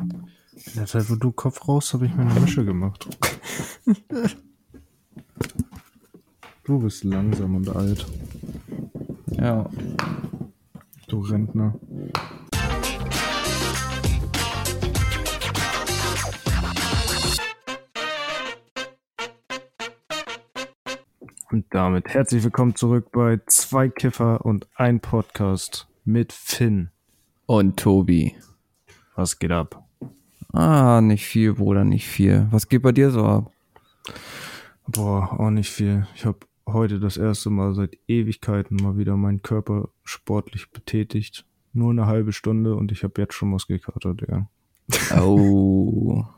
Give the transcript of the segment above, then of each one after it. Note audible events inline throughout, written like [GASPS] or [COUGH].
In der Zeit, wo du Kopf raus, habe ich mir eine Mische gemacht. [LAUGHS] du bist langsam und alt. Ja. Du Rentner. Und damit herzlich willkommen zurück bei Zwei Kiffer und ein Podcast mit Finn. Und Tobi. Was geht ab? Ah, nicht viel, Bruder, nicht viel. Was geht bei dir so ab? Boah, auch nicht viel. Ich habe heute das erste Mal seit Ewigkeiten mal wieder meinen Körper sportlich betätigt. Nur eine halbe Stunde und ich habe jetzt schon Muskelkater, Digga. Oh. [LAUGHS]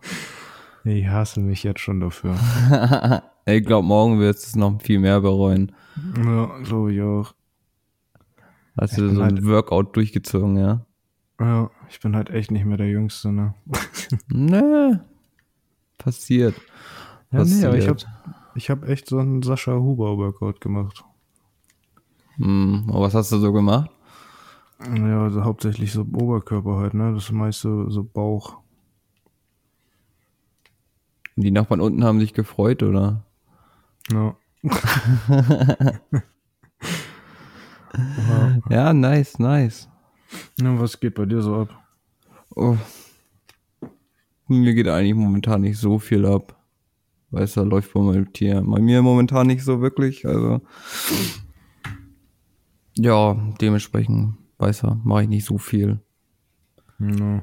Ich hasse mich jetzt schon dafür. [LAUGHS] ich glaube, morgen wirst du es noch viel mehr bereuen. Ja, glaube ich auch. Hast du so ein halt Workout durchgezogen, ja? Ja, ich bin halt echt nicht mehr der Jüngste, ne? nee. Passiert. Ja, Passiert. nee, aber ich hab, ich hab echt so einen Sascha Huber Workout gemacht. Hm, aber was hast du so gemacht? Ja, also hauptsächlich so Oberkörper halt, ne? Das meiste so Bauch. Die Nachbarn unten haben sich gefreut, oder? Ja. [LAUGHS] ja, nice, nice. Ja, was geht bei dir so ab? Oh. Mir geht eigentlich momentan nicht so viel ab. Weißt du, läuft bei meinem Tier. Bei mir momentan nicht so wirklich. Also. Ja, dementsprechend, weißt du, mache ich nicht so viel. No.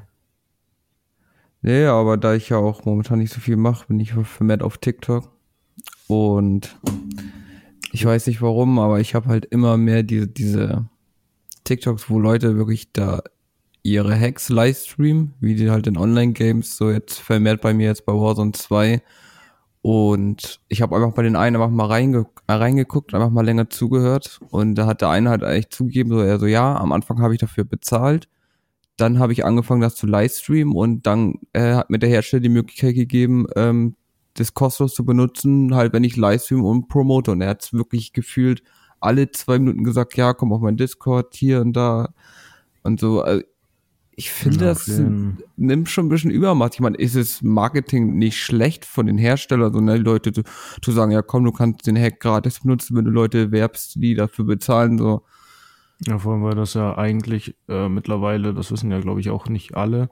Nee, aber da ich ja auch momentan nicht so viel mache, bin ich vermehrt auf TikTok. Und ich weiß nicht warum, aber ich habe halt immer mehr diese, diese TikToks, wo Leute wirklich da ihre Hacks livestreamen, wie die halt in Online-Games, so jetzt vermehrt bei mir jetzt bei Warzone 2. Und ich habe einfach bei den einen einfach mal reinge äh, reingeguckt, einfach mal länger zugehört. Und da hat der eine halt eigentlich zugegeben, so er so, ja, am Anfang habe ich dafür bezahlt. Dann habe ich angefangen, das zu livestreamen und dann äh, hat mir der Hersteller die Möglichkeit gegeben, ähm, das kostenlos zu benutzen, halt wenn ich livestream und promote. Und er hat es wirklich gefühlt alle zwei Minuten gesagt, ja, komm auf mein Discord, hier und da und so. Also ich finde, ja, das nimmt schon ein bisschen Übermacht. Ich meine, ist es Marketing nicht schlecht von den Herstellern, sondern die Leute zu, zu sagen, ja komm, du kannst den Hack gratis benutzen, wenn du Leute werbst, die dafür bezahlen, so. Ja, vor allem, weil das ja eigentlich äh, mittlerweile, das wissen ja, glaube ich, auch nicht alle,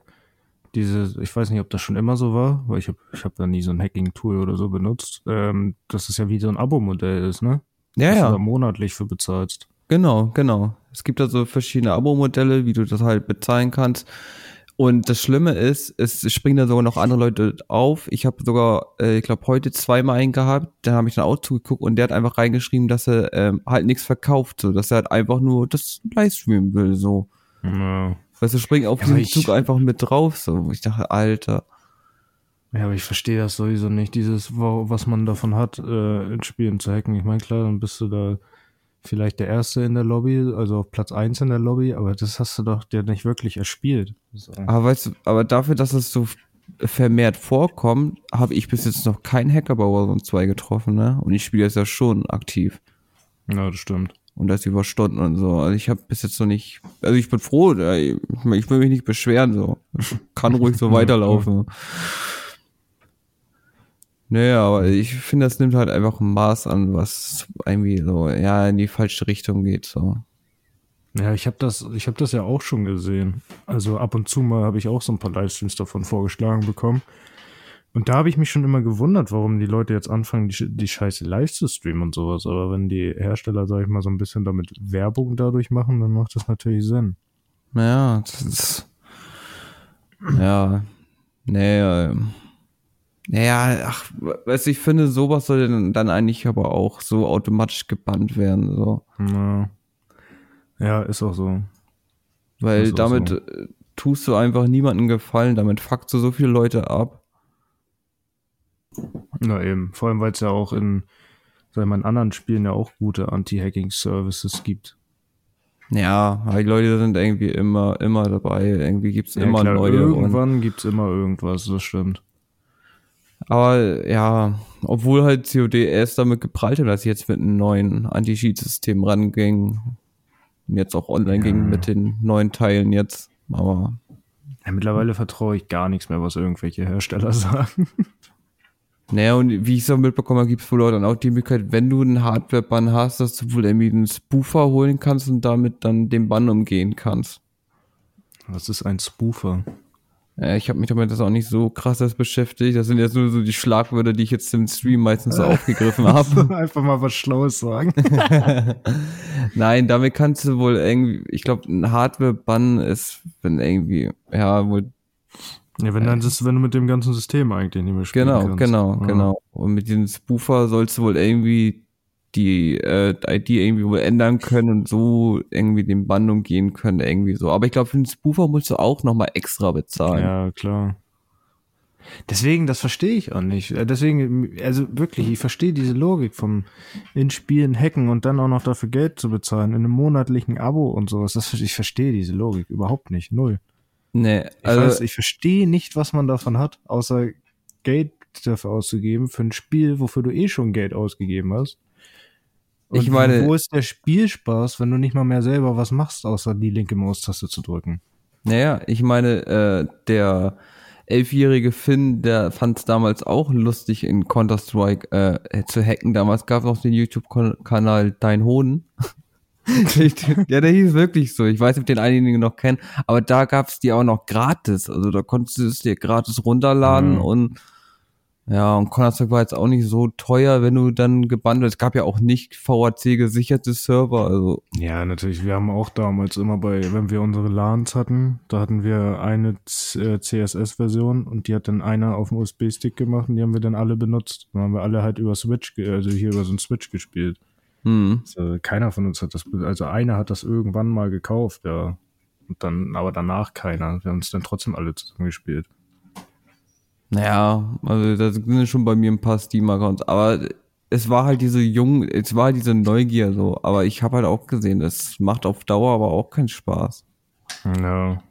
diese, ich weiß nicht, ob das schon immer so war, weil ich habe ich hab da nie so ein Hacking-Tool oder so benutzt, ähm, dass es ja wie so ein Abo-Modell ist, ne? Ja, ja. Du da monatlich für bezahlst. Genau, genau. Es gibt da so verschiedene Abo-Modelle, wie du das halt bezahlen kannst. Und das Schlimme ist, es springen da sogar noch andere Leute auf. Ich habe sogar, äh, ich glaube, heute zweimal einen gehabt, da habe ich dann auch zugeguckt und der hat einfach reingeschrieben, dass er ähm, halt nichts verkauft, so dass er halt einfach nur das Livestreamen will, so. Ja. Weißt du, springen auf ja, diesen Zug einfach mit drauf, so. Ich dachte, Alter. Ja, aber ich verstehe das sowieso nicht, dieses, was man davon hat, äh, in Spielen zu hacken. Ich meine, klar, dann bist du da vielleicht der Erste in der Lobby, also auf Platz eins in der Lobby, aber das hast du doch dir nicht wirklich erspielt. So. Aber weißt du, aber dafür, dass es so vermehrt vorkommt, habe ich bis jetzt noch keinen Hacker bei Warzone 2 getroffen, ne? Und ich spiele jetzt ja schon aktiv. Ja, das stimmt. Und das über Stunden und so. Also ich habe bis jetzt noch nicht, also ich bin froh, ich, ich will mich nicht beschweren, so. Ich kann ruhig so [LAUGHS] weiterlaufen. Naja, aber ich finde, das nimmt halt einfach ein Maß an, was irgendwie so, ja, in die falsche Richtung geht, so. Ja, ich habe das, ich habe das ja auch schon gesehen. Also ab und zu mal habe ich auch so ein paar Livestreams davon vorgeschlagen bekommen. Und da habe ich mich schon immer gewundert, warum die Leute jetzt anfangen, die, die Scheiße live zu streamen und sowas. Aber wenn die Hersteller, sag ich mal, so ein bisschen damit Werbung dadurch machen, dann macht das natürlich Sinn. Ja, das ist, ja, nee, ähm, naja, ach, weißt du, ich finde, sowas soll dann eigentlich aber auch so automatisch gebannt werden, so. Ja, ja ist auch so. Weil damit so. Äh, tust du einfach niemanden gefallen, damit fuckst du so viele Leute ab. Na eben, vor allem, weil es ja auch in, sag ich mal, in anderen Spielen ja auch gute Anti-Hacking-Services gibt. Ja, die Leute sind irgendwie immer, immer dabei. Irgendwie gibt's ja, immer klar, neue. Irgendwann gibt's immer irgendwas, das stimmt. Aber ja, obwohl halt COD erst damit geprallt hat, dass sie jetzt mit einem neuen Anti-Cheat-System ranging. Und jetzt auch online ja. ging mit den neuen Teilen jetzt. Aber. Ja, mittlerweile vertraue ich gar nichts mehr, was irgendwelche Hersteller [LAUGHS] sagen. Naja, und wie ich so mitbekommen habe, gibt es wohl auch dann auch die Möglichkeit, wenn du einen Hardware-Bann hast, dass du wohl irgendwie einen Spoofer holen kannst und damit dann den Bann umgehen kannst. Was ist ein Spoofer? Ja, ich habe mich damit das auch nicht so krass das beschäftigt. Das sind jetzt nur so die Schlagwörter, die ich jetzt im Stream meistens so aufgegriffen [LAUGHS] habe. Einfach mal was Schlaues sagen. [LAUGHS] Nein, damit kannst du wohl irgendwie, ich glaube, ein Hardware-Bann ist, wenn irgendwie, ja, wohl Ja, wenn dann ist, wenn du mit dem ganzen System eigentlich nicht mehr spielen Genau, kannst. genau, Ja. genau. Und mit diesem Spoofer sollst du wohl irgendwie die äh, ID irgendwie ändern können und so irgendwie den Bann umgehen können, irgendwie so. Aber ich glaube, für den Spoofer musst du auch nochmal extra bezahlen. Ja, klar. Deswegen, das verstehe ich auch nicht. Äh, Deswegen, also wirklich, ich verstehe diese Logik vom in Spielen hacken und dann auch noch dafür Geld zu bezahlen, in einem monatlichen Abo und sowas. Das, ich verstehe diese Logik überhaupt nicht. Null. Nee, Ich, also weiß, ich verstehe nicht, was man davon hat, außer Geld dafür auszugeben für ein Spiel, wofür du eh schon Geld ausgegeben hast. Und Ich meine- wo ist der Spielspaß, wenn du nicht mal mehr selber was machst, außer die linke Maustaste zu drücken? Naja, ich meine, äh, der elfjährige Finn, der fand es damals auch lustig, in Counter-Strike äh, zu hacken. Damals gab es auch den YouTube-Kanal Dein Hoden. [LAUGHS] ja, der hieß wirklich so. Ich weiß nicht, ob den einige noch kennen, aber da gab es die auch noch gratis. Also da konntest du es dir gratis runterladen Mhm. und ja, und Counter-Strike war jetzt auch nicht so teuer, wenn du dann gebannt Es gab ja auch nicht VAC gesicherte Server, also Ja, natürlich. Wir haben auch damals immer bei, wenn wir unsere LANs hatten, da hatten wir eine C- äh, CSS-Version und die hat dann einer auf dem USB-Stick gemacht und die haben wir dann alle benutzt. Dann haben wir alle halt über Switch, also hier über so einen Switch gespielt. hm. Also keiner von uns hat das, also einer hat das irgendwann mal gekauft, ja. Und dann, aber danach keiner. Wir haben es dann trotzdem alle zusammen gespielt. Naja, also da sind schon bei mir ein paar Steam-Accounts, aber es war halt diese jung, es war diese Neugier so, aber ich habe halt auch gesehen, es macht auf Dauer aber auch keinen Spaß. Ja.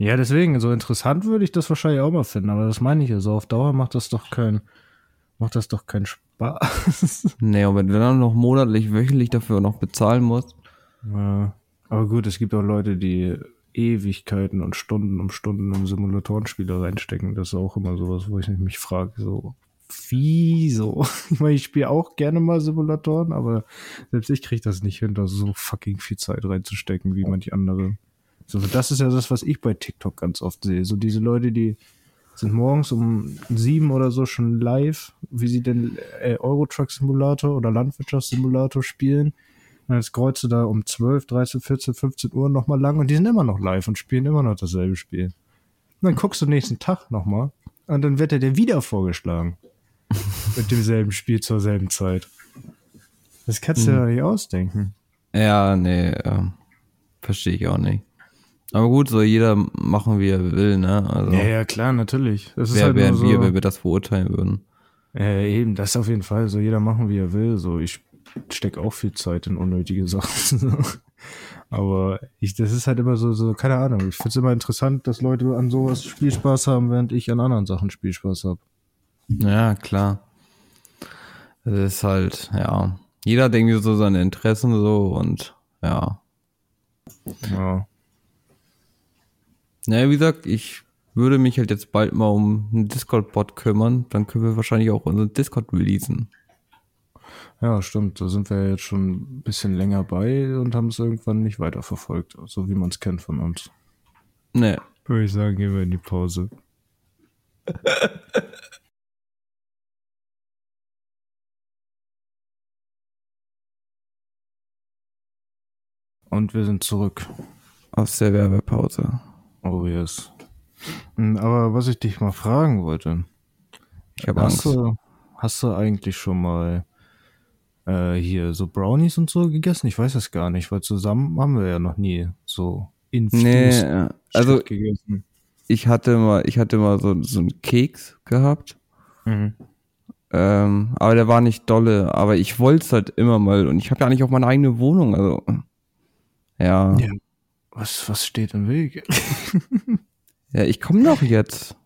Ja, deswegen, so interessant würde ich das wahrscheinlich auch mal finden, aber das meine ich ja so. Auf Dauer macht das doch kein, macht das doch keinen Spaß. [LAUGHS] Nee, und wenn du dann noch monatlich, wöchentlich dafür noch bezahlen musst, Ja, aber gut, es gibt auch Leute, die Ewigkeiten und Stunden um Stunden in Simulatorenspiele reinstecken. Das ist auch immer sowas, wo ich mich frage, so, wieso? [LAUGHS] Ich meine, ich spiele auch gerne mal Simulatoren, aber selbst ich kriege das nicht hin, da so fucking viel Zeit reinzustecken, wie manche andere. So, das ist ja das, was ich bei TikTok ganz oft sehe. So diese Leute, die sind morgens um sieben oder so schon live, wie sie denn äh, Eurotruck Simulator oder Landwirtschaftssimulator spielen. Und jetzt kreuzt du da um 12, 13, 14, 15 Uhr nochmal lang und die sind immer noch live und spielen immer noch dasselbe Spiel. Und dann guckst du nächsten Tag nochmal und dann wird er dir wieder vorgeschlagen. [LAUGHS] Mit demselben Spiel zur selben Zeit. Das kannst du dir doch nicht ausdenken. ja, nee, ähm, verstehe ich auch nicht. Aber gut, soll jeder machen, wie er will, ne? Also, Ja, ja, klar, natürlich. Das wer halt wären so, wir, wenn wir das verurteilen würden? Äh, eben, das auf jeden Fall. So jeder machen, wie er will. So, ich steck auch viel Zeit in unnötige Sachen. [LAUGHS] Aber ich, das ist halt immer so, so, keine Ahnung. Ich find's immer interessant, dass Leute an sowas Spielspaß haben, während ich an anderen Sachen Spielspaß habe. Ja, klar. Das ist halt, ja. Jeder hat irgendwie so seine Interessen so und ja. Ja. Naja, wie gesagt, ich würde mich halt jetzt bald mal um einen Discord-Bot kümmern. Dann können wir wahrscheinlich auch unseren Discord releasen. Ja, stimmt. Da sind wir jetzt schon ein bisschen länger bei und haben es irgendwann nicht weiterverfolgt. So wie man es kennt von uns. Nee. Würde ich sagen, gehen wir in die Pause. [LAUGHS] Und wir sind zurück. Aus der Werbepause. Oh yes. Hm, Aber was ich dich mal fragen wollte, Ich habe Angst. du, hast du eigentlich schon mal äh, hier so Brownies und so gegessen? Ich weiß es gar nicht, weil zusammen haben wir ja noch nie so Nee, infused äh, also gegessen. ich hatte mal, ich hatte mal so, so einen Keks gehabt. Mhm. Ähm, aber der war nicht dolle. Aber ich wollte es halt immer mal. Und ich habe ja nicht auch meine eigene Wohnung. Also, ja. Ja. Was, was steht im Weg? [LAUGHS] Ja, ich komme doch jetzt.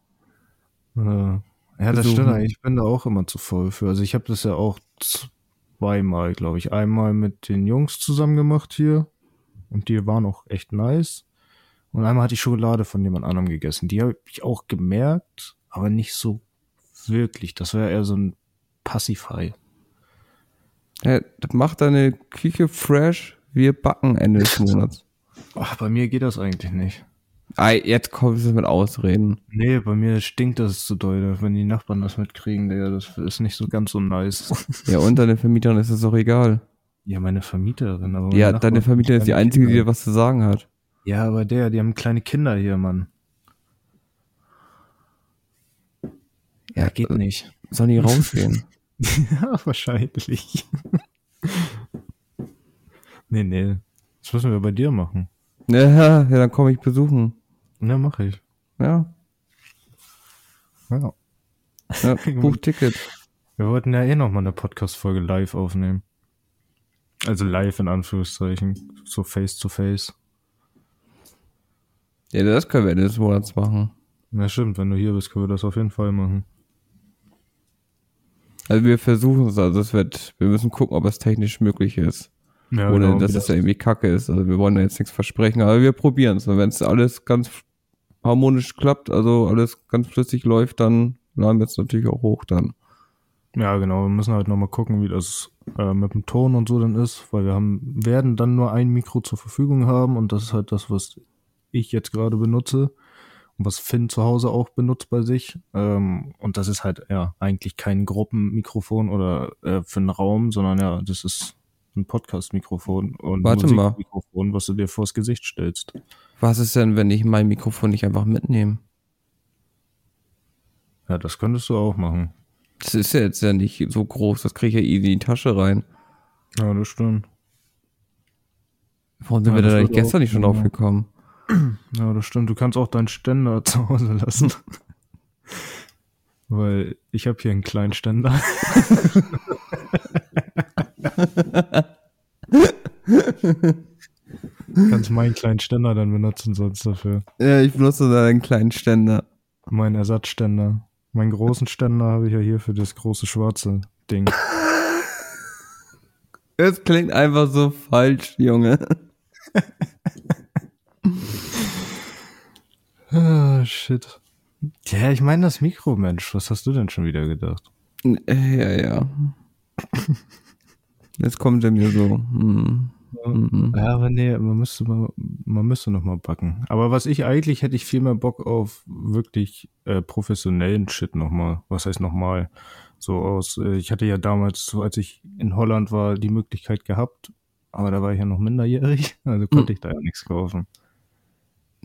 Äh, ja, das Besuchen. stimmt eigentlich. Ich bin da auch immer zu voll für. Also ich habe das ja auch zweimal, glaube ich. Einmal mit den Jungs zusammen gemacht hier. Und die waren auch echt nice. Und einmal hatte ich Schokolade von jemand anderem gegessen. Die habe ich auch gemerkt, aber nicht so wirklich. Das wäre eher so ein Passivhai. Ja, das macht deine Küche fresh. Wir backen Ende des [LAUGHS] Monats. Ach, bei mir geht das eigentlich nicht. Jetzt kommst du mit Ausreden. Nee, bei mir stinkt das zu doll. Wenn die Nachbarn das mitkriegen, Digga, das ist nicht so ganz so nice. [LAUGHS] Ja, und deine Vermieterin ist das doch egal. Ja, meine Vermieterin. Aber meine Ja, Nachbarn deine Vermieterin ist die einzige, die Kinder. dir was zu sagen hat. Ja, aber der, die haben kleine Kinder hier, Mann. Ja, geht nicht. Sollen die [LAUGHS] rausgehen? ja, wahrscheinlich. nee, nee. Das müssen wir bei dir machen. ja, ja, dann komme ich besuchen. Ja, mach ich. Ja, Ja. ja [LAUGHS] buch Ticket. Wir wollten ja eh noch mal eine Podcast-Folge live aufnehmen. Also live in Anführungszeichen. So face to face. Ja, das können wir Ende des Monats machen. Ja, stimmt. Wenn du hier bist, können wir das auf jeden Fall machen. Also wir versuchen es, also es wird, wir müssen gucken, ob es technisch möglich ist. Ja, Ohne, genau, dass es ja irgendwie kacke ist. Also wir wollen da jetzt nichts versprechen, aber wir probieren es. Und wenn es alles ganz harmonisch klappt, also alles ganz flüssig läuft, dann laden wir es natürlich auch hoch dann. Ja, genau. Wir müssen halt nochmal gucken, wie das äh, mit dem Ton und so dann ist, weil wir haben, werden dann nur ein Mikro zur Verfügung haben und das ist halt das, was ich jetzt gerade benutze und was Finn zu Hause auch benutzt bei sich. Ähm, und das ist halt ja eigentlich kein Gruppenmikrofon oder äh, für einen Raum, sondern ja, das ist ein Podcast-Mikrofon und Warte mal. Musikmikrofon, was du dir vors Gesicht stellst. Was ist denn, wenn ich mein Mikrofon nicht einfach mitnehme? Ja, das könntest du auch machen. Das ist ja jetzt ja nicht so groß, das kriege ich ja easy in die Tasche rein. Ja, das stimmt. Warum sind Ja, wir da nicht gestern nicht schon ja. drauf gekommen? Ja, das stimmt. Du kannst auch deinen Ständer [LAUGHS] zu Hause lassen. Weil ich habe hier einen kleinen Ständer. [LAUGHS] Du kannst meinen kleinen Ständer dann benutzen sonst dafür. Ja, ich benutze da einen kleinen Ständer. Mein Ersatzständer. Meinen großen Ständer habe ich ja hier für das große schwarze Ding. [LAUGHS] Es klingt einfach so falsch, Junge. [LAUGHS] Ah, shit. Ja, ich meine das Mikro, Mensch. Was hast du denn schon wieder gedacht? Äh, Ja, ja. [LAUGHS] Jetzt kommt er mir so. Hm. Mhm. Ja, aber nee, man müsste mal, man müsste noch mal backen. Aber was ich eigentlich hätte ich viel mehr Bock auf wirklich äh, professionellen Shit noch mal. Was heißt noch mal? So aus. Äh, ich hatte ja damals, so als ich in Holland war, die Möglichkeit gehabt, aber da war ich ja noch minderjährig, [LAUGHS] also konnte ich da ja nichts kaufen.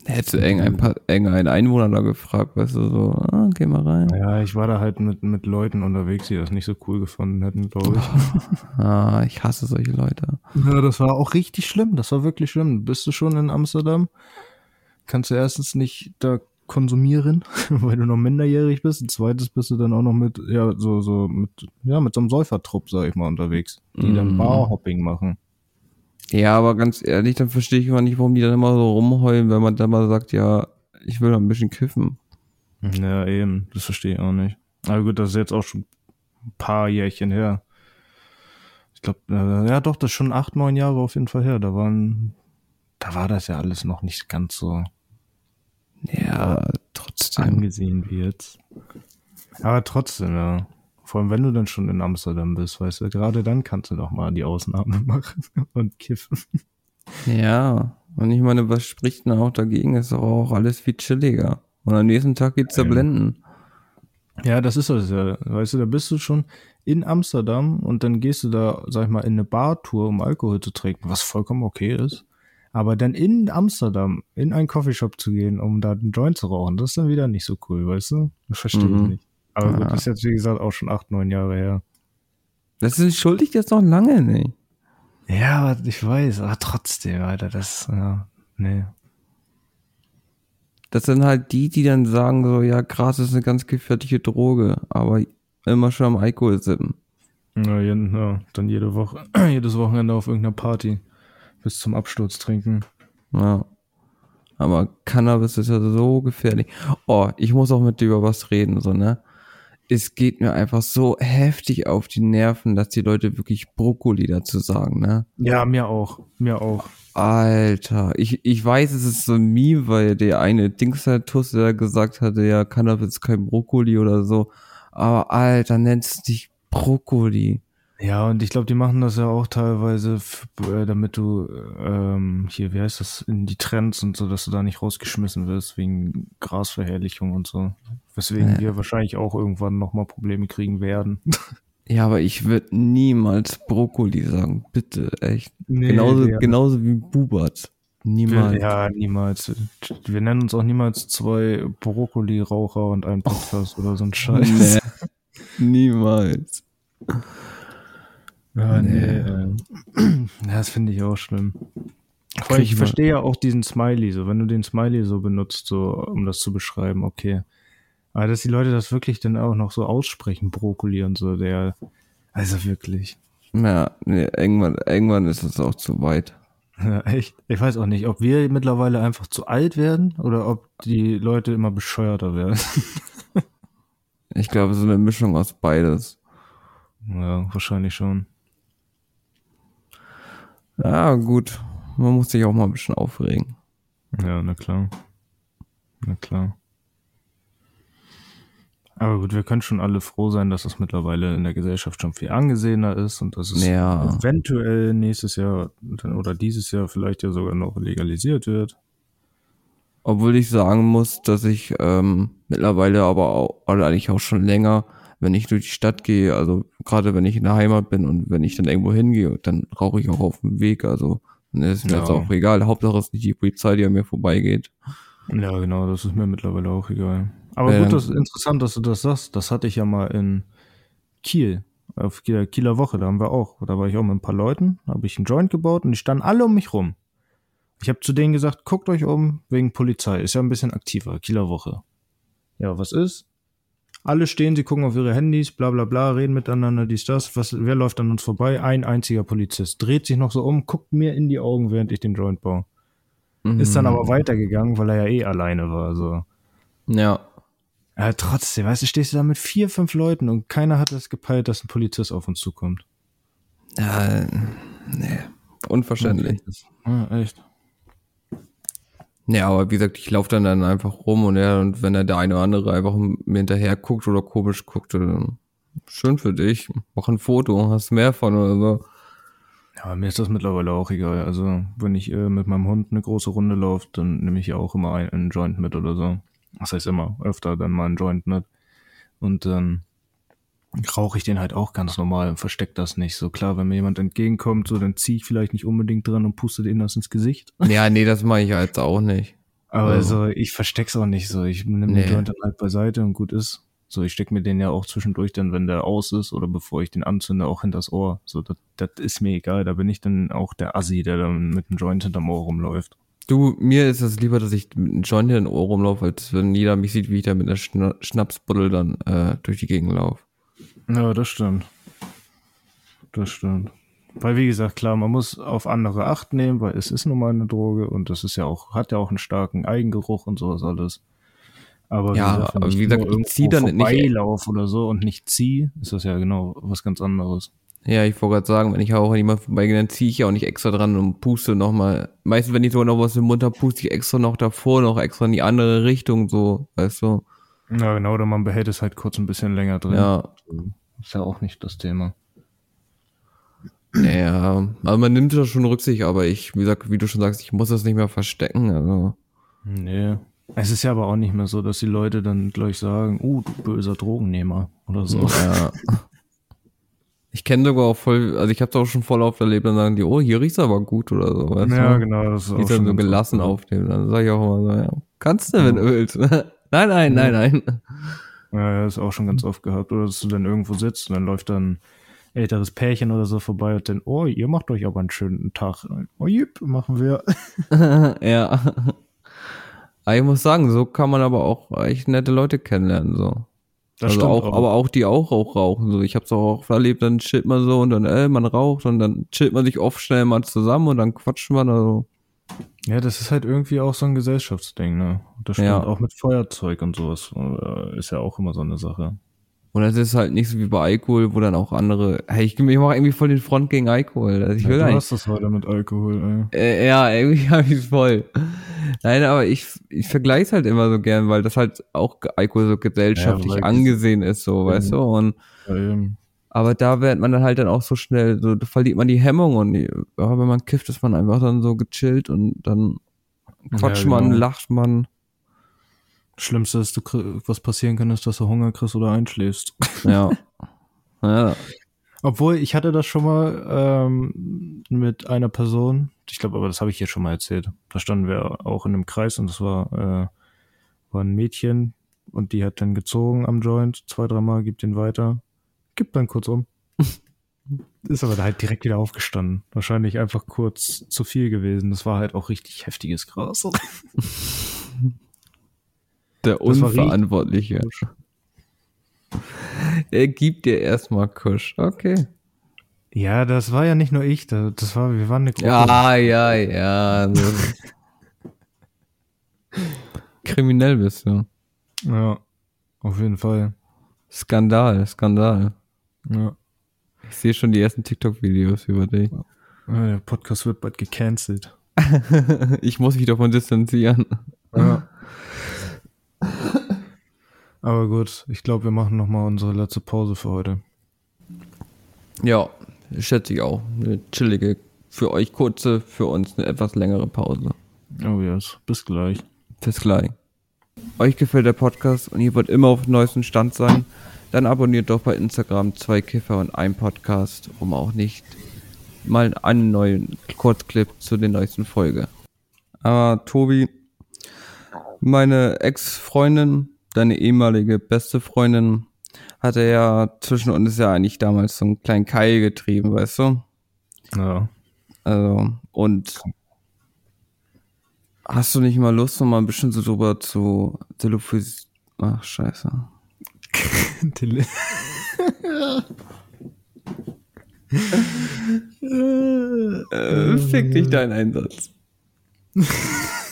Hättest du eng ein paar, eng einen Einwohner da gefragt, weißt du, so, ah, geh mal rein. Ja, ich war da halt mit mit Leuten unterwegs, die das nicht so cool gefunden hätten, glaube ich. [LAUGHS] Ah, ich hasse solche Leute. Ja, das war auch richtig schlimm. Das war wirklich schlimm. Bist du schon in Amsterdam? Kannst du erstens nicht da konsumieren, [LAUGHS] weil du noch minderjährig bist. Und zweitens bist du dann auch noch mit, ja, so, so, mit, ja, mit so einem Säufertrupp, sag ich mal, unterwegs, die dann Mhm. Barhopping machen. Ja, aber ganz ehrlich, dann verstehe ich immer nicht, warum die dann immer so rumheulen, wenn man dann mal sagt, ja, ich will noch ein bisschen kiffen. Ja, eben. Das verstehe ich auch nicht. Aber gut, das ist jetzt auch schon ein paar Jährchen her. Ich glaube, äh, ja doch, das ist schon acht, neun Jahre auf jeden Fall her. Da waren, da war das ja alles noch nicht ganz so Ja, trotzdem. angesehen wie jetzt. Aber trotzdem, ja. Vor allem, wenn du dann schon in Amsterdam bist, weißt du, gerade dann kannst du doch mal die Ausnahme [LAUGHS] machen und kiffen. Ja, und ich meine, was spricht denn auch dagegen? Ist doch auch alles viel chilliger. Und am nächsten Tag geht's da Ja. blenden. Ja, das ist das ja. Weißt du, da bist du schon in Amsterdam und dann gehst du da, sag ich mal, in eine Bartour, um Alkohol zu trinken, was vollkommen okay ist. Aber dann in Amsterdam in einen Coffeeshop zu gehen, um da einen Joint zu rauchen, das ist dann wieder nicht so cool, weißt du? Das verstehe ich Mhm. nicht. Aber gut, Ja. das ist jetzt, wie gesagt, auch schon acht, neun Jahre her. Das ist schuldig jetzt noch lange nicht. Ja, ich weiß, aber trotzdem, Alter, das, ja, nee. Das sind halt die, die dann sagen so, ja, Gras ist eine ganz gefährliche Droge, aber immer schon am Alkohol sippen. Ja, jeden, ja, dann jede Woche, [CLEARS THROAT] jedes Wochenende auf irgendeiner Party bis zum Absturz trinken. Ja. Aber Cannabis ist ja so gefährlich. Oh, ich muss auch mit dir über was reden, so, ne? es geht mir einfach so heftig auf die Nerven, dass die Leute wirklich Brokkoli dazu sagen, ne? Ja, mir auch. Mir auch. Alter, ich, ich weiß, es ist so ein Meme, weil der eine Dingsertuss, der gesagt hatte, ja, Cannabis kein Brokkoli oder so. Aber Alter, nennst dich Brokkoli. Ja, und ich glaube, die machen das ja auch teilweise, äh, damit du ähm, hier, wie heißt das, in die Trends und so, dass du da nicht rausgeschmissen wirst wegen Grasverherrlichung und so. Weswegen Ja. wir wahrscheinlich auch irgendwann nochmal Probleme kriegen werden. [LAUGHS] Ja, aber ich würde niemals Brokkoli sagen. Bitte, echt. Nee, genauso, ja. genauso wie Bubat. Niemals. Ja, niemals. Wir nennen uns auch niemals zwei Brokkoli-Raucher und ein Podcast oder so ein Scheiß. Nee, niemals. Ja, nee. Nee. [CLEARS THROAT] ja, das finde ich auch schlimm. Ich verstehe ja auch diesen Smiley, so wenn du den Smiley so benutzt, so um das zu beschreiben, okay. Aber dass die Leute das wirklich dann auch noch so aussprechen, Brokkoli und so, der, also wirklich. Ja, nee, irgendwann, irgendwann ist es auch zu weit. Ja, echt. Ich weiß auch nicht, ob wir mittlerweile einfach zu alt werden oder ob die Leute immer bescheuerter werden. [LAUGHS] Ich glaube, so eine Mischung aus beides. ja, wahrscheinlich schon. Ja, gut. Man muss sich auch mal ein bisschen aufregen. Ja, na klar. Na klar. Aber gut, wir können schon alle froh sein, dass es mittlerweile in der Gesellschaft schon viel angesehener ist und dass es Ja. eventuell nächstes Jahr oder dieses Jahr vielleicht ja sogar noch legalisiert wird. Obwohl ich sagen muss, dass ich ähm, mittlerweile aber auch, oder eigentlich auch schon länger, wenn ich durch die Stadt gehe, also gerade wenn ich in der Heimat bin und wenn ich dann irgendwo hingehe, dann rauche ich auch auf dem Weg. Also dann ist mir Ja. jetzt auch egal. Hauptsache es ist nicht die Polizei, die an mir vorbeigeht. Ja, genau, das ist mir mittlerweile auch egal. Aber Ähm. gut, das ist interessant, dass du das sagst. Das hatte ich ja mal in Kiel, auf der Kieler Woche, da haben wir auch. Da war ich auch mit ein paar Leuten, habe ich einen Joint gebaut und die standen alle um mich rum. Ich habe zu denen gesagt, guckt euch um wegen Polizei, ist ja ein bisschen aktiver, Kieler Woche. Ja, was ist? Alle stehen, sie gucken auf ihre Handys, bla bla bla, reden miteinander, dies, das. Was, wer läuft an uns vorbei? Ein einziger Polizist. Dreht sich noch so um, guckt mir in die Augen, während ich den Joint baue. Ist dann Mhm. aber weitergegangen, weil er ja eh alleine war. So. Ja. Ja, trotzdem, weißt du, stehst du da mit vier, fünf Leuten und keiner hat es gepeilt, dass ein Polizist auf uns zukommt. Ja, nee. Unverständlich. Ja, echt. Ja, aber wie gesagt, ich laufe dann, dann einfach rum und ja, und wenn er der eine oder andere einfach mir hinterher guckt oder komisch guckt, dann schön für dich. Mach ein Foto, hast mehr von oder so. Ja, mir ist das mittlerweile auch egal. Also, wenn ich äh, mit meinem Hund eine große Runde laufe, dann nehme ich ja auch immer ein- einen Joint mit oder so. Das heißt immer, öfter dann mal einen Joint mit. Und dann rauche ich den halt auch ganz normal und versteck das nicht. So klar, wenn mir jemand entgegenkommt, so dann ziehe ich vielleicht nicht unbedingt dran und puste den das ins Gesicht. [LAUGHS] Ja, nee, das mache ich jetzt auch nicht. Aber Also- also, ich versteck's auch nicht so. Ich nehme Nee. den Joint dann halt beiseite und gut ist. So, ich steck mir den ja auch zwischendurch dann, wenn der aus ist oder bevor ich den anzünde, auch hinters Ohr. So, das, das ist mir egal. Da bin ich dann auch der Assi, der dann mit dem Joint hinterm Ohr rumläuft. Du, mir ist es lieber, dass ich mit einem Joint in den Ohr rumlaufe, als wenn jeder mich sieht, wie ich da mit einer Schna Schnapsbuddel dann äh, durch die Gegend laufe. Ja, das stimmt. Das stimmt. Weil, wie gesagt, klar, man muss auf andere Acht nehmen, weil es ist nun mal eine Droge und das ist ja auch, hat ja auch einen starken Eigengeruch und sowas alles. Aber Ja, wenn aber ich wie gesagt, ich zieh dann nicht- vorbeilauf oder so und nicht zieh, ist das ja genau was ganz anderes. Ja, ich wollte gerade sagen, wenn ich auch an jemand vorbeigehe, dann ziehe ich ja auch nicht extra dran und puste nochmal. Meistens, wenn ich so noch was im Mund habe, puste ich extra noch davor, noch extra in die andere Richtung, so, weißt du? Ja, genau, oder man behält es halt kurz ein bisschen länger drin. Ja, Ist ja auch nicht das Thema. ja, also man nimmt da schon Rücksicht, aber ich, wie gesagt, wie du schon sagst, ich muss das nicht mehr verstecken, also. Nee. Es ist ja aber auch nicht mehr so, dass die Leute dann gleich sagen, uh, du böser Drogennehmer oder so. Ja. [LAUGHS] Ich kenne sogar auch voll, also ich habe es auch schon voll oft erlebt, dann sagen die, oh, hier riecht's aber gut oder so, weißt Ja, du? genau. Das ist Die auch dann so gelassen oft. aufnehmen. Dann sage ich auch immer so, ja, kannst du, wenn du willst. [LAUGHS] nein, nein, nein, nein. Ja, ja, ist auch schon ganz oft gehabt. Oder dass du dann irgendwo sitzt und dann läuft dann ein älteres Pärchen oder so vorbei und dann, oh, ihr macht euch aber einen schönen Tag. Oh, jip, machen wir. [LAUGHS] [LAUGHS] ja. Aber ich muss sagen, so kann man aber auch echt nette Leute kennenlernen, so. Das also auch, aber auch die auch, auch rauchen, so. Ich hab's auch oft erlebt, dann chillt man so und dann, äh, man raucht und dann chillt man sich oft schnell mal zusammen und dann quatscht man, also. Ja, das ist halt irgendwie auch so ein Gesellschaftsding, ne? Und Das stimmt Ja. auch mit Feuerzeug und sowas. äh, Ist ja auch immer so eine Sache. Und das ist halt nicht so wie bei Alkohol, wo dann auch andere, hey, ich, ich mache irgendwie voll den Front gegen Alkohol. Also ich Ja, will du eigentlich, hast das heute mit Alkohol, ey. äh, ja, irgendwie [LAUGHS] habe ich voll. Nein, aber ich, ich vergleiche es halt immer so gern, weil das halt auch Alkohol so gesellschaftlich Ja, angesehen ist, so, weißt du, und Ja, aber da wird man dann halt dann auch so schnell, so da verliert man die Hemmung und die, ja, wenn man kifft, ist man einfach dann so gechillt und dann quatscht Ja, man, genau. lacht man. Schlimmste ist, du was passieren kann, ist, dass du Hunger kriegst oder einschläfst. Ja. [LAUGHS] ja. Obwohl, ich hatte das schon mal ähm, mit einer Person, ich glaube, aber das habe ich hier schon mal erzählt. Da standen wir auch in einem Kreis und das war, äh, war ein Mädchen und die hat dann gezogen am Joint, zwei, dreimal, gibt den weiter, gibt dann kurz um. [LAUGHS] Ist aber halt direkt wieder aufgestanden. Wahrscheinlich einfach kurz zu viel gewesen. Das war halt auch richtig heftiges Gras. [LAUGHS] Der Das Unverantwortliche. Er gibt dir erstmal Kusch. Okay. Ja, das war ja nicht nur ich, da- das war, wir waren eine Gruppe. Ja, ja, ja. [LAUGHS] Kriminell bist du. ja, auf jeden Fall. Skandal, Skandal. Ja. Ich sehe schon die ersten TikTok-Videos über dich. Ja, Der Podcast wird bald gecancelt. [LAUGHS] Ich muss mich davon distanzieren. Ja. Aber gut, ich glaube, wir machen noch mal unsere letzte Pause für heute. Ja, schätze ich auch. Eine chillige, für euch kurze, für uns eine etwas längere Pause. Oh yes, bis gleich. Bis gleich. Euch gefällt der Podcast und ihr wollt immer auf dem neuesten Stand sein, dann abonniert doch bei Instagram zwei Kiffer und ein Podcast, um auch nicht mal einen neuen Kurzclip zu den neuesten Folge. Aber Tobi, meine Ex-Freundin, deine ehemalige beste Freundin, hatte ja zwischen uns ja eigentlich damals so einen kleinen Keil getrieben, weißt du? Ja. Also, und hast du nicht mal Lust, noch mal ein bisschen so drüber zu telefonieren? Ach, scheiße. [LAUGHS] Tele Äh, fick dich dein Einsatz.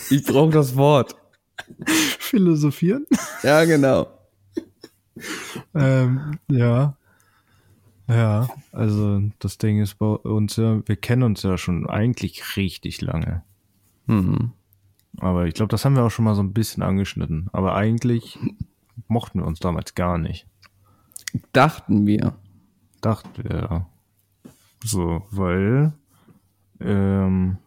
Ich brauche das Wort. Philosophieren? Ja, genau. [LAUGHS] ähm, ja. Ja, also das Ding ist bei uns ja, wir kennen uns ja schon eigentlich richtig lange. Hm. Aber ich glaube, das haben wir auch schon mal so ein bisschen angeschnitten. Aber eigentlich mochten wir uns damals gar nicht. Dachten wir. Dachten wir ja. So, weil ähm,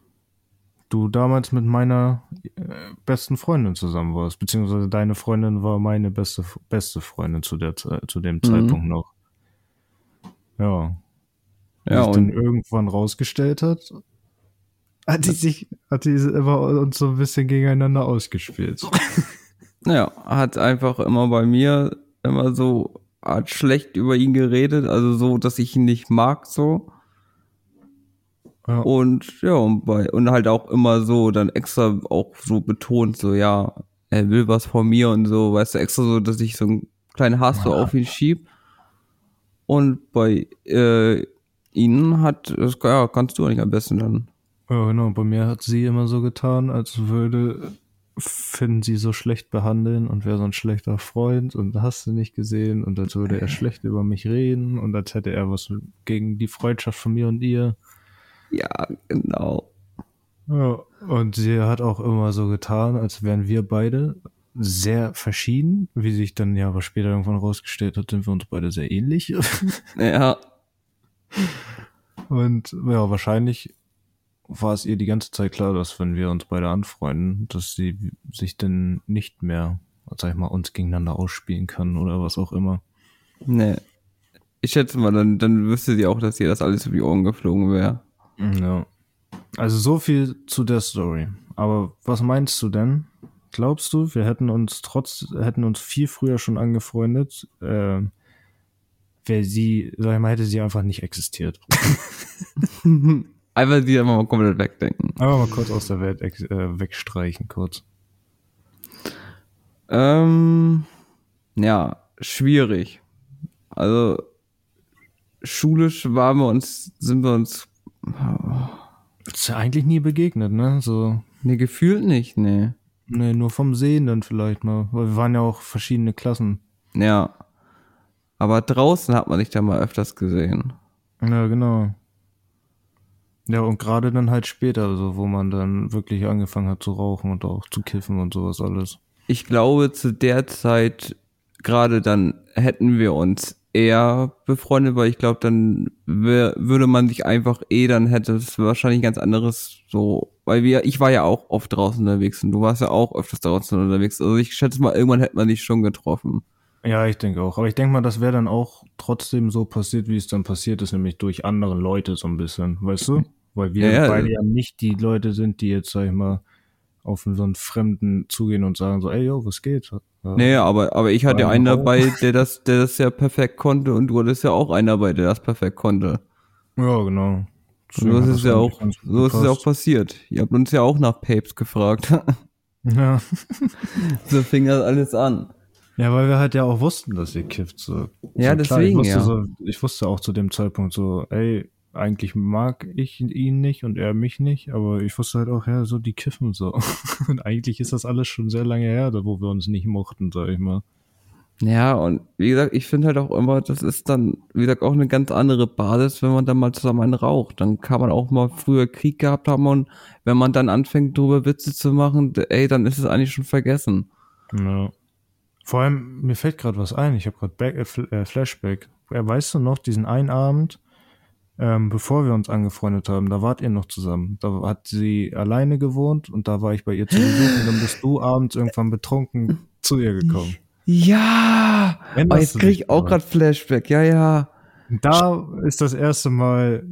du damals mit meiner äh, besten Freundin zusammen warst, beziehungsweise deine Freundin war meine beste beste Freundin zu der zu dem Zeitpunkt noch. Ja. Ja, sich dann und irgendwann rausgestellt hat, hat die sich, hat die immer uns so ein bisschen gegeneinander ausgespielt. [LAUGHS] ja, hat einfach immer bei mir immer so hat schlecht über ihn geredet, also so, dass ich ihn nicht mag, so. Ja. Und ja, und, bei, und halt auch immer so, dann extra auch so betont, so, ja, er will was von mir und so, weißt du, extra so, dass ich so einen kleinen Hass so auf ihn schieb. Und bei äh, ihnen hat, das ja, kannst du eigentlich am besten dann. Ja, genau. Bei mir hat sie immer so getan, als würde Finn sie so schlecht behandeln und wäre so ein schlechter Freund und hast du nicht gesehen und als würde er schlecht über mich reden und als hätte er was gegen die Freundschaft von mir und ihr. Ja, genau. Ja, und sie hat auch immer so getan, als wären wir beide sehr verschieden, wie sich dann Jahre später irgendwann rausgestellt hat, sind wir uns beide sehr ähnlich. [LAUGHS] Ja, Und ja, wahrscheinlich war es ihr die ganze Zeit klar, dass wenn wir uns beide anfreunden, dass sie sich dann nicht mehr, sag ich mal, uns gegeneinander ausspielen kann oder was auch immer. ne. Ich schätze mal, dann, dann wüsste sie auch, dass ihr das alles über die Ohren geflogen wäre. Ja. Also so viel zu der Story. Aber was meinst du denn? Glaubst du, wir hätten uns trotz, hätten uns viel früher schon angefreundet, äh, wäre sie, sag ich mal, hätte sie einfach nicht existiert. [LAUGHS] Einfach die einfach mal komplett wegdenken. Aber mal kurz aus der Welt äh, wegstreichen, kurz. Ähm, ja, schwierig. Also, schulisch waren wir uns, sind wir uns, Ist ja eigentlich nie begegnet, ne? So, ne, gefühlt nicht, ne. ne, nur vom Sehen dann vielleicht mal. Weil wir waren ja auch verschiedene Klassen. Ja. Aber draußen hat man dich da mal öfters gesehen. Ja, genau. Ja, und gerade dann halt später, so, wo man dann wirklich angefangen hat zu rauchen und auch zu kiffen und sowas alles. Ich glaube, zu der Zeit, gerade dann hätten wir uns eher befreundet, weil ich glaube, dann wär, würde man sich einfach eh, dann hätte es wahrscheinlich ein ganz anderes so, weil wir, ich war ja auch oft draußen unterwegs und du warst ja auch öfters draußen unterwegs. Also ich schätze mal, irgendwann hätte man dich schon getroffen. Ja, ich denke auch. Aber ich denke mal, das wäre dann auch trotzdem so passiert, wie es dann passiert ist, nämlich durch andere Leute so ein bisschen, weißt du? [LAUGHS] Weil wir Ja, ja. beide ja nicht die Leute sind, die jetzt, sag ich mal, auf so einen Fremden zugehen und sagen so, ey, yo, was geht? Ja. Nee, aber, aber ich hatte einen dabei, der das, der das ja perfekt konnte und du hattest ja auch einen dabei, der das perfekt konnte. Ja, genau. Deswegen so ist es ja auch, so ist es ja auch passiert. Ihr habt uns ja auch nach Papes gefragt. Ja. [LAUGHS] so fing das alles an. ja, weil wir halt ja auch wussten, dass ihr kifft. So. Ja, so, deswegen, ich wusste ja. So, ich wusste auch zu dem Zeitpunkt so, ey, eigentlich mag ich ihn nicht und er mich nicht, aber ich wusste halt auch, ja, so die kiffen so. [LAUGHS] Und eigentlich ist das alles schon sehr lange her, da wo wir uns nicht mochten, sag ich mal. Ja, und wie gesagt, ich finde halt auch immer, das ist dann, wie gesagt, auch eine ganz andere Basis, wenn man dann mal zusammen einen raucht. Dann kann man auch mal früher Krieg gehabt haben und wenn man dann anfängt, drüber Witze zu machen, ey, dann ist es eigentlich schon vergessen. Ja. Vor allem, mir fällt gerade was ein, ich habe gerade äh, äh, Flashback. Ja, weißt du noch, diesen einen Abend, ähm, bevor wir uns angefreundet haben, da wart ihr noch zusammen. Da hat sie alleine gewohnt und da war ich bei ihr zu Besuch und dann bist du [GASPS] abends irgendwann betrunken zu ihr gekommen. Ja! Oh, jetzt krieg ich auch gerade Flashback, ja, ja. Da ist das erste Mal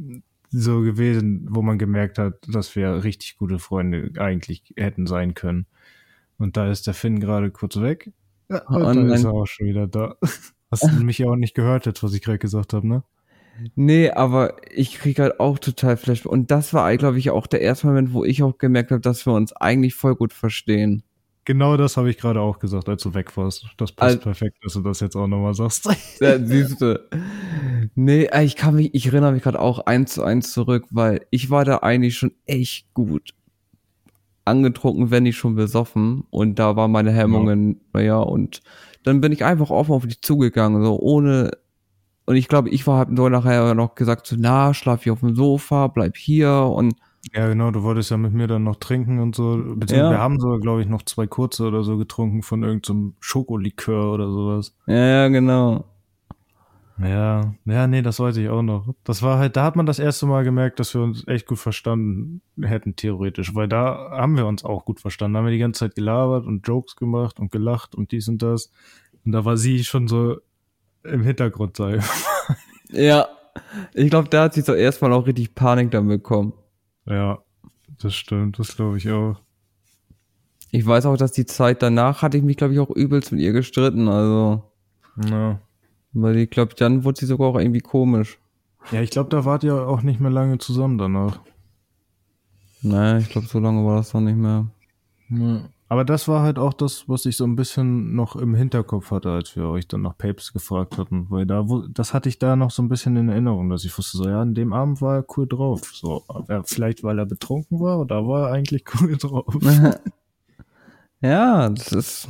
so gewesen, wo man gemerkt hat, dass wir richtig gute Freunde eigentlich hätten sein können. Und da ist der Finn gerade kurz weg. Ja, und Und da dann- ist er auch schon wieder da. Hast du mich ja auch nicht gehört jetzt, was ich gerade gesagt habe, ne? Nee, aber ich krieg halt auch total Flashback. Und das war, glaube ich, auch der erste Moment, wo ich auch gemerkt habe, dass wir uns eigentlich voll gut verstehen. Genau das habe ich gerade auch gesagt, als du weg warst. Das passt Al- perfekt, dass du das jetzt auch nochmal sagst. [LAUGHS] Ja, [LAUGHS] siehst du. Nee, äh, ich kann mich, ich erinnere mich gerade auch eins zu eins zurück, weil ich war da eigentlich schon echt gut angetrunken, wenn nicht schon besoffen. Und da waren meine Hemmungen, naja, und dann bin ich einfach offen auf dich zugegangen, so ohne. Und ich glaube, ich war hab nur nachher noch gesagt, so, na, schlaf hier auf dem Sofa, bleib hier und Ja, genau, du wolltest ja mit mir dann noch trinken und so. Beziehungsweise Ja. wir haben sogar, glaube ich, noch zwei kurze oder so getrunken von irgendeinem Schokolikör oder sowas. ja, ja, genau. Ja, ja, nee, das weiß ich auch noch. Das war halt, da hat man das erste Mal gemerkt, dass wir uns echt gut verstanden hätten, theoretisch, weil da haben wir uns auch gut verstanden. Da haben wir die ganze Zeit gelabert und Jokes gemacht und gelacht und dies und das. Und da war sie schon so im Hintergrund, ich. [LAUGHS] Ja. Ich glaube, da hat sie zuerst mal auch richtig Panik dann bekommen. Ja, das stimmt, das glaube ich auch. Ich weiß auch, dass die Zeit danach hatte ich mich, glaube ich, auch übelst mit ihr gestritten. Also, Ja. weil ich glaube, dann wurde sie sogar auch irgendwie komisch. Ja, ich glaube, da wart ihr auch nicht mehr lange zusammen danach. Nee, ich glaube, so lange war das noch nicht mehr. Aber das war halt auch das, was ich so ein bisschen noch im Hinterkopf hatte, als wir euch dann nach Papes gefragt hatten. Weil da, wo- das hatte ich da noch so ein bisschen in Erinnerung, dass ich wusste, so, ja, an dem Abend war er cool drauf. So, aber vielleicht, weil er betrunken war, oder war er eigentlich [LAUGHS] cool drauf? [LAUGHS] ja, das ist.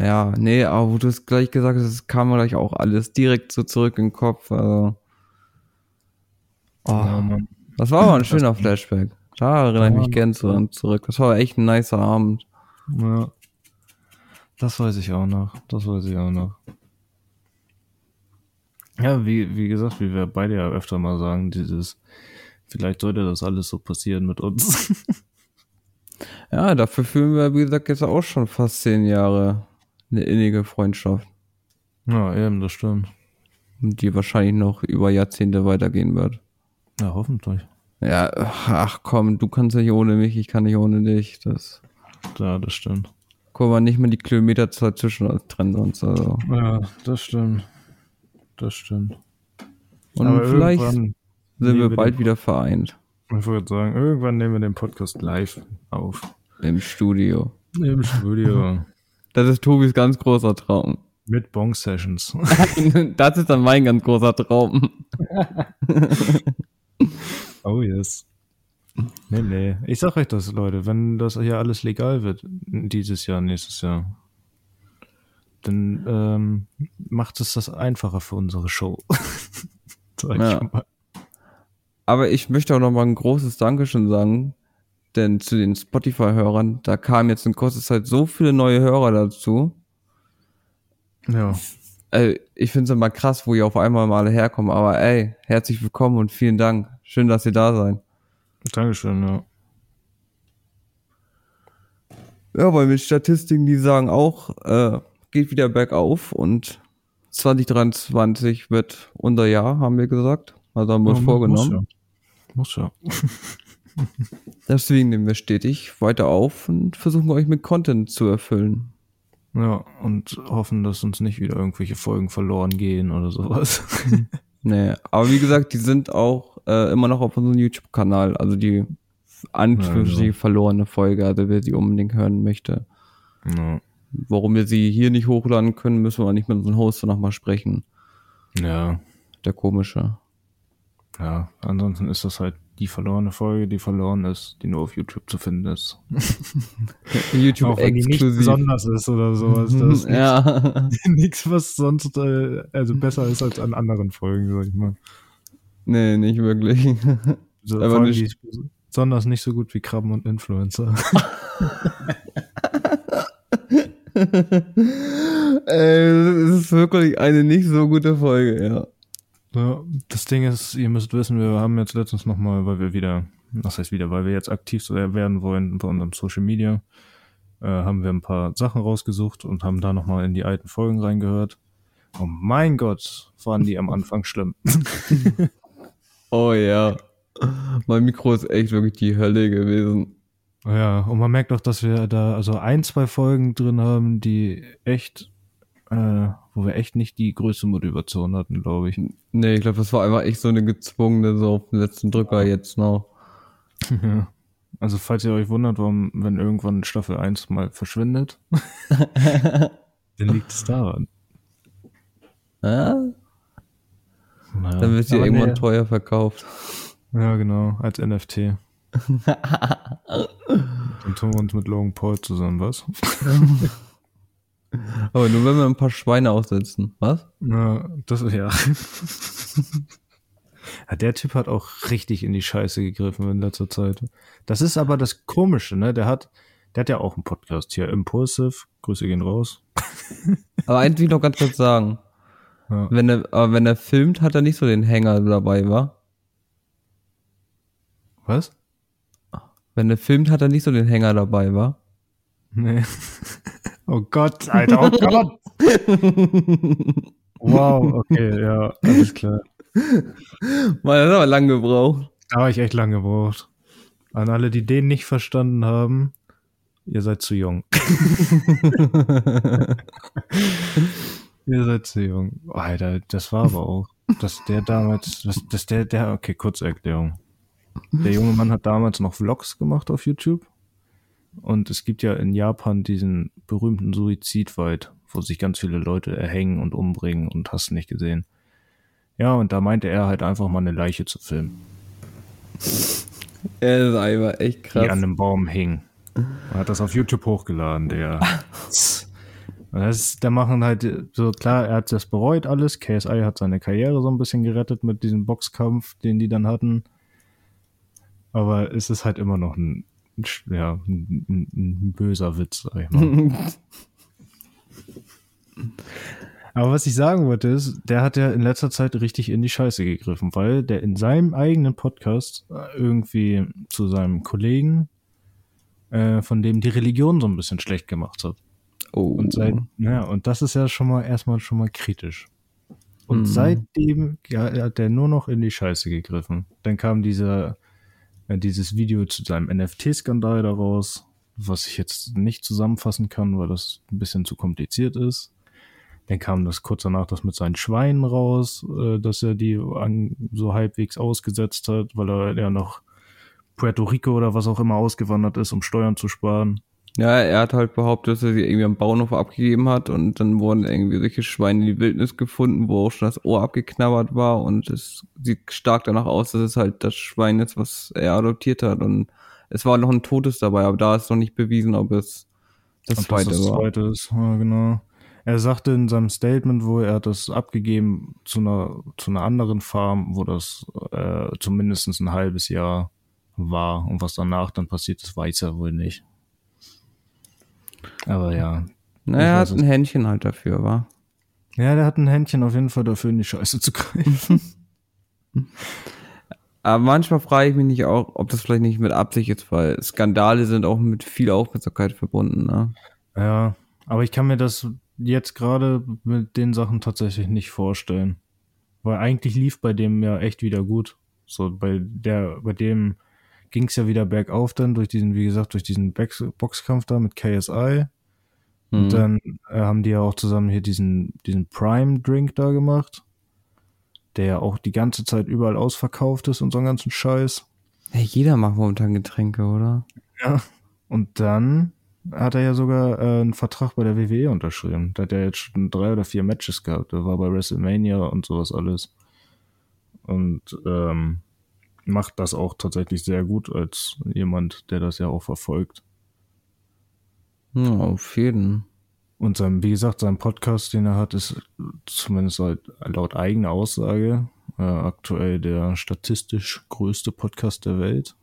Ja, nee, aber wo du es gleich gesagt hast, es kam mir gleich auch alles direkt so zurück in den Kopf. Also. Oh, Ja, das war aber ein schöner Flashback. Da erinnere ich mich gern zurück. Das war echt ein nicer Abend. Ja. Das weiß ich auch noch. Das weiß ich auch noch. Ja, wie, wie gesagt, wie wir beide ja öfter mal sagen, dieses, vielleicht sollte das alles so passieren mit uns. [LAUGHS] Ja, dafür fühlen wir, wie gesagt, jetzt auch schon fast zehn Jahre eine innige Freundschaft. ja, eben, das stimmt. Die wahrscheinlich noch über Jahrzehnte weitergehen wird. Ja, hoffentlich. Ja, ach komm, du kannst nicht ohne mich, ich kann nicht ohne dich. Das Ja, das stimmt. guck mal nicht mal die Kilometerzahl zwischen uns trennen uns. Also. Ja, das stimmt. Das stimmt. Und Aber vielleicht sind wir bald wieder vereint Ich würde sagen, irgendwann nehmen wir den Podcast live auf. im Studio. Im Studio. [LAUGHS] Das ist Tobis ganz großer Traum. Mit Bong-Sessions. [LAUGHS] das ist dann mein ganz großer Traum. [LAUGHS] Oh yes. Nee, nee. Ich sag euch das, Leute, wenn das hier alles legal wird, dieses Jahr, nächstes Jahr, dann ähm, macht es das einfacher für unsere Show. [LAUGHS] Sag Ja. ich mal. Aber ich möchte auch noch mal ein großes Dankeschön sagen, denn zu den Spotify-Hörern, da kamen jetzt in kurzer Zeit so viele neue Hörer dazu. Ja, ich finde es immer krass, wo ihr auf einmal mal herkommen, aber ey, herzlich willkommen und vielen Dank. Schön, dass ihr da seid. Dankeschön, ja. Ja, weil mit Statistiken, die sagen auch, äh, geht wieder bergauf und 2023 wird unser Jahr, haben wir gesagt. Also haben wir uns Ja, vorgenommen. Muss ja. Muss ja. [LAUGHS] Deswegen nehmen wir stetig weiter auf und versuchen euch mit Content zu erfüllen. Ja, und hoffen, dass uns nicht wieder irgendwelche Folgen verloren gehen oder sowas. [LAUGHS] Nee, aber wie gesagt, die sind auch äh, immer noch auf unserem YouTube-Kanal. Also die Anführungsstriche Ja, genau. verlorene Folge, also wer sie unbedingt hören möchte. ja. Warum wir sie hier nicht hochladen können, müssen wir nicht mit unserem Host nochmal sprechen. ja, Der komische. ja. Ansonsten ist das halt die verlorene Folge, die verloren ist, die nur auf YouTube zu finden ist. [LAUGHS] YouTube Auch wenn die nicht exklusiv. besonders ist oder sowas. [LAUGHS] Das ist ja. [LAUGHS] nichts, was sonst äh, also besser ist als an anderen Folgen, sag ich mal. nee, nicht wirklich. So, Aber allem nicht- besonders nicht so gut wie Krabben und Influencer. Ey, das ist wirklich eine nicht so gute Folge, ja. Ja, das Ding ist, ihr müsst wissen, wir haben jetzt letztens nochmal, weil wir wieder, was heißt wieder, weil wir jetzt aktiv werden wollen bei unserem Social Media, äh, haben wir ein paar Sachen rausgesucht und haben da nochmal in die alten Folgen reingehört. Oh mein Gott, waren die am Anfang schlimm. [LAUGHS] Oh ja. Mein Mikro ist echt wirklich die Hölle gewesen. Ja, und man merkt auch, dass wir da also ein, zwei Folgen drin haben, die echt, äh, wo wir echt nicht die größte Motivation hatten, glaube ich. Nee, ich glaube, das war einfach echt so eine gezwungene, so auf den letzten Drücker jetzt noch. [LAUGHS] Ja. Also falls ihr euch wundert, warum, wenn irgendwann Staffel 1 mal verschwindet, [LAUGHS] dann liegt es daran. Ja? Naja, Dann wird sie aber irgendwann nee. teuer verkauft. Ja, genau, als NFT. [LAUGHS] Dann tun wir uns mit Logan Paul zusammen, was? [LAUGHS] Aber nur wenn wir ein paar Schweine aussetzen. Was? Ja, das ja. [LAUGHS] ja. Der Typ hat auch richtig in die Scheiße gegriffen in letzter Zeit. Das ist aber das Komische, ne? Der hat, der hat ja auch einen Podcast hier, Impulsive. Grüße gehen raus. [LAUGHS] Aber eins will ich noch ganz kurz sagen. Ja. Wenn er, aber wenn er filmt, hat er nicht so den Hänger dabei, wa? Was? Wenn er filmt, hat er nicht so den Hänger dabei, wa? Nee. Oh Gott, Alter, oh Gott. [LAUGHS] Wow, okay, ja, alles klar. Das hat aber lang gebraucht. Da habe ich echt lange gebraucht. An alle, die den nicht verstanden haben, ihr seid zu jung. [LAUGHS] ihr seid zu jung. Alter, das war aber auch, dass der damals, dass, dass der, der, okay, kurze Erklärung. Der junge Mann hat damals noch Vlogs gemacht auf YouTube. Und es gibt ja in Japan diesen berühmten Suizidwald, wo sich ganz viele Leute erhängen und umbringen und hast nicht gesehen. Ja, und da meinte er halt einfach mal eine Leiche zu filmen. [LAUGHS] Er ist einfach echt die krass. an einem Baum hing. Er hat das auf YouTube hochgeladen, der. [LAUGHS] Das ist, der machen halt so klar, er hat das bereut alles. KSI hat seine Karriere so ein bisschen gerettet mit diesem Boxkampf, den die dann hatten. Aber es ist halt immer noch ein, ja, ein, ein, ein böser Witz, sag ich mal. [LAUGHS] Aber was ich sagen wollte ist, der hat ja in letzter Zeit richtig in die Scheiße gegriffen, weil der in seinem eigenen Podcast äh, irgendwie zu seinem Kollegen, äh, von dem die Religion so ein bisschen schlecht gemacht hat. oh. Und seit, ja, und das ist ja schon mal erstmal schon mal kritisch. Und Mhm. seitdem ja, hat der nur noch in die Scheiße gegriffen. Dann kam dieser, dieses Video zu seinem NFT-Skandal daraus, was ich jetzt nicht zusammenfassen kann, weil das ein bisschen zu kompliziert ist. Dann kam das kurz danach das mit seinen Schweinen raus, äh, dass er die an, so halbwegs ausgesetzt hat, weil er ja noch Puerto Rico oder was auch immer ausgewandert ist, um Steuern zu sparen. Ja, er hat halt behauptet, dass er sie irgendwie am Bauernhof abgegeben hat und dann wurden irgendwie solche Schweine in die Wildnis gefunden, wo auch schon das Ohr abgeknabbert war und es sieht stark danach aus, dass es halt das Schwein ist, was er adoptiert hat und es war noch ein Totes dabei, aber da ist noch nicht bewiesen, ob es das Ob zweite das das war. zweite ist, ja, genau. Er sagte in seinem Statement, wo er hat das abgegeben zu einer, zu einer anderen Farm, wo das äh, zumindest ein halbes Jahr war. Und was danach dann passiert ist, weiß er wohl nicht. Aber ja. Naja, er hat ein Händchen halt dafür, war. Ja, der hat ein Händchen auf jeden Fall dafür, in die Scheiße zu greifen. [LAUGHS] Aber manchmal frage ich mich nicht auch, ob das vielleicht nicht mit Absicht ist, weil Skandale sind auch mit viel Aufmerksamkeit verbunden, ne? Ja, aber ich kann mir das jetzt gerade mit den Sachen tatsächlich nicht vorstellen. Weil eigentlich lief bei dem ja echt wieder gut. So, bei der, bei dem ging es ja wieder bergauf dann durch diesen, wie gesagt, durch diesen Boxkampf da mit KSI. Mhm. Und dann äh, haben die ja auch zusammen hier diesen, diesen Prime-Drink da gemacht der ja auch die ganze Zeit überall ausverkauft ist und so einen ganzen Scheiß. Ja, jeder macht momentan Getränke, oder? Ja. Und dann hat er ja sogar äh, einen Vertrag bei der WWE unterschrieben. Da hat er jetzt schon drei oder vier Matches gehabt. Er war bei WrestleMania und sowas alles. Und ähm, macht das auch tatsächlich sehr gut als jemand, der das ja auch verfolgt. Ja, auf jeden. Und sein, wie gesagt, sein Podcast, den er hat, ist zumindest halt laut eigener Aussage äh, aktuell der statistisch größte Podcast der Welt.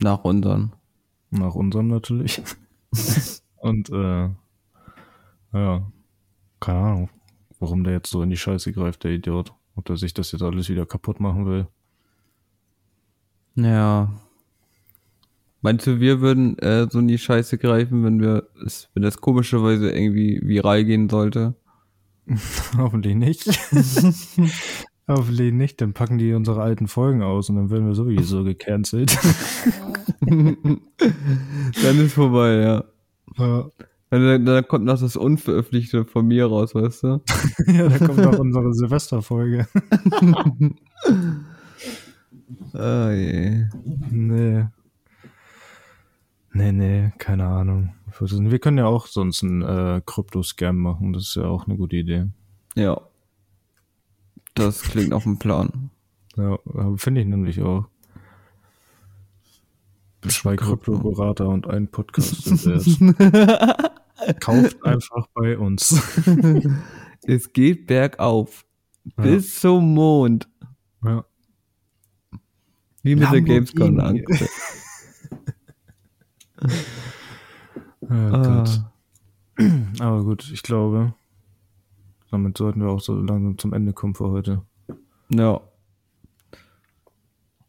Nach unseren. Nach unserem natürlich. [LAUGHS] Und äh, ja, keine Ahnung, warum der jetzt so in die Scheiße greift, der Idiot. Ob er sich das jetzt alles wieder kaputt machen will. Ja, Meinst du, wir würden äh, so in die Scheiße greifen, wenn wir es, wenn das komischerweise irgendwie viral gehen sollte? [LAUGHS] Hoffentlich nicht. [LAUGHS] Hoffentlich nicht, dann packen die unsere alten Folgen aus und dann werden wir sowieso [LAUGHS] gecancelt. dann ist vorbei, ja. ja. Dann, dann, kommt noch das Unveröffentlichte von mir raus, weißt du? ja, da kommt noch unsere Silvesterfolge. Oh je. Nee. Nee, nee, keine Ahnung. Wir können ja auch sonst einen äh, Krypto-Scam machen. Das ist ja auch eine gute Idee. Ja. Das klingt auf dem Plan. Ja, finde ich nämlich auch. Zwei Krypto-Berater und ein Podcast sind wert. [LAUGHS] Kauft einfach bei uns. es geht bergauf. Ja. Bis zum Mond. Wie mit der Gamescom angeguckt. oh Gott. Aber gut, ich glaube, damit sollten wir auch so langsam zum Ende kommen für heute. Ja.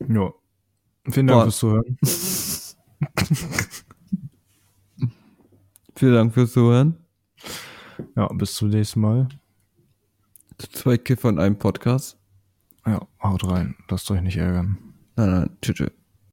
Ja. Vielen Dank Boah. fürs Zuhören. [LAUGHS] Vielen Dank fürs Zuhören. Ja, bis zum nächsten Mal. Zwei Kiffer in einem Podcast. Ja, haut rein. Lasst euch nicht ärgern. Nein, nein, tschüss.